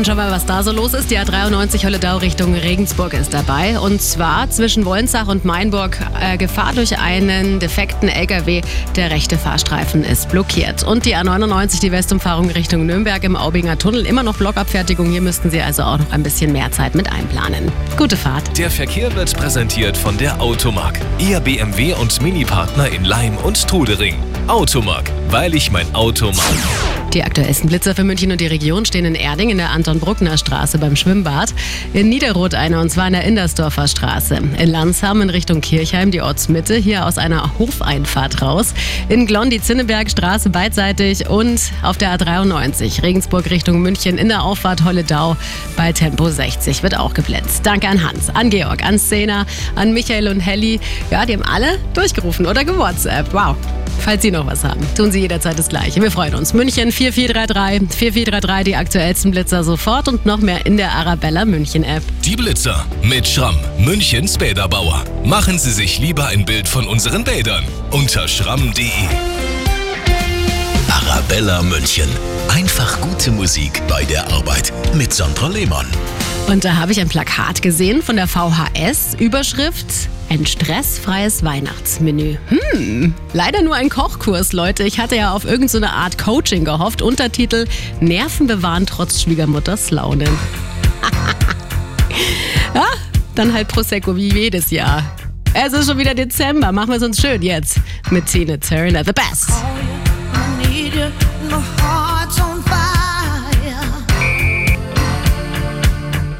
dann schauen wir, was da so los ist. Die A93 Holledau Richtung Regensburg ist dabei. Und zwar zwischen Wolnsach und Mainburg äh, Gefahr durch einen defekten LKW. Der rechte Fahrstreifen ist blockiert. Und die A99, die Westumfahrung Richtung Nürnberg im Aubinger Tunnel. Immer noch Blockabfertigung. Hier müssten Sie also auch noch ein bisschen mehr Zeit mit einplanen. Gute Fahrt. Der Verkehr wird präsentiert von der Automark. Ihr BMW und Mini-Partner in Leim und Trudering. Automark, weil ich mein Auto mag. Die aktuellsten Blitzer für München und die Region stehen in Erding in der Anton-Bruckner Straße beim Schwimmbad, in Niederroth einer und zwar in der Indersdorfer Straße, in Landsham in Richtung Kirchheim die Ortsmitte, hier aus einer Hofeinfahrt raus, in Glonn die Zinnebergstraße beidseitig und auf der A93 Regensburg Richtung München in der Auffahrt Holledau bei Tempo 60 wird auch geblitzt. Danke an Hans, an Georg, an Szena, an Michael und Helly. Ja, die haben alle durchgerufen oder gewhatsApp. Wow. Falls Sie noch was haben, tun Sie jederzeit das Gleiche. Wir freuen uns. München 4433, 4433, die aktuellsten Blitzer sofort und noch mehr in der Arabella München App. Die Blitzer mit Schramm, Münchens Bäderbauer. Machen Sie sich lieber ein Bild von unseren Bädern unter schramm.de. Arabella München. Einfach gute Musik bei der Arbeit mit Sandra Lehmann. Und da habe ich ein Plakat gesehen von der VHS. Überschrift: Ein stressfreies Weihnachtsmenü. Hm, leider nur ein Kochkurs, Leute. Ich hatte ja auf irgendeine so Art Coaching gehofft. Untertitel: Nerven bewahren trotz Schwiegermutters Laune. ja, dann halt Prosecco wie jedes Jahr. Es ist schon wieder Dezember. Machen wir es uns schön jetzt mit Tina Turner. The Best.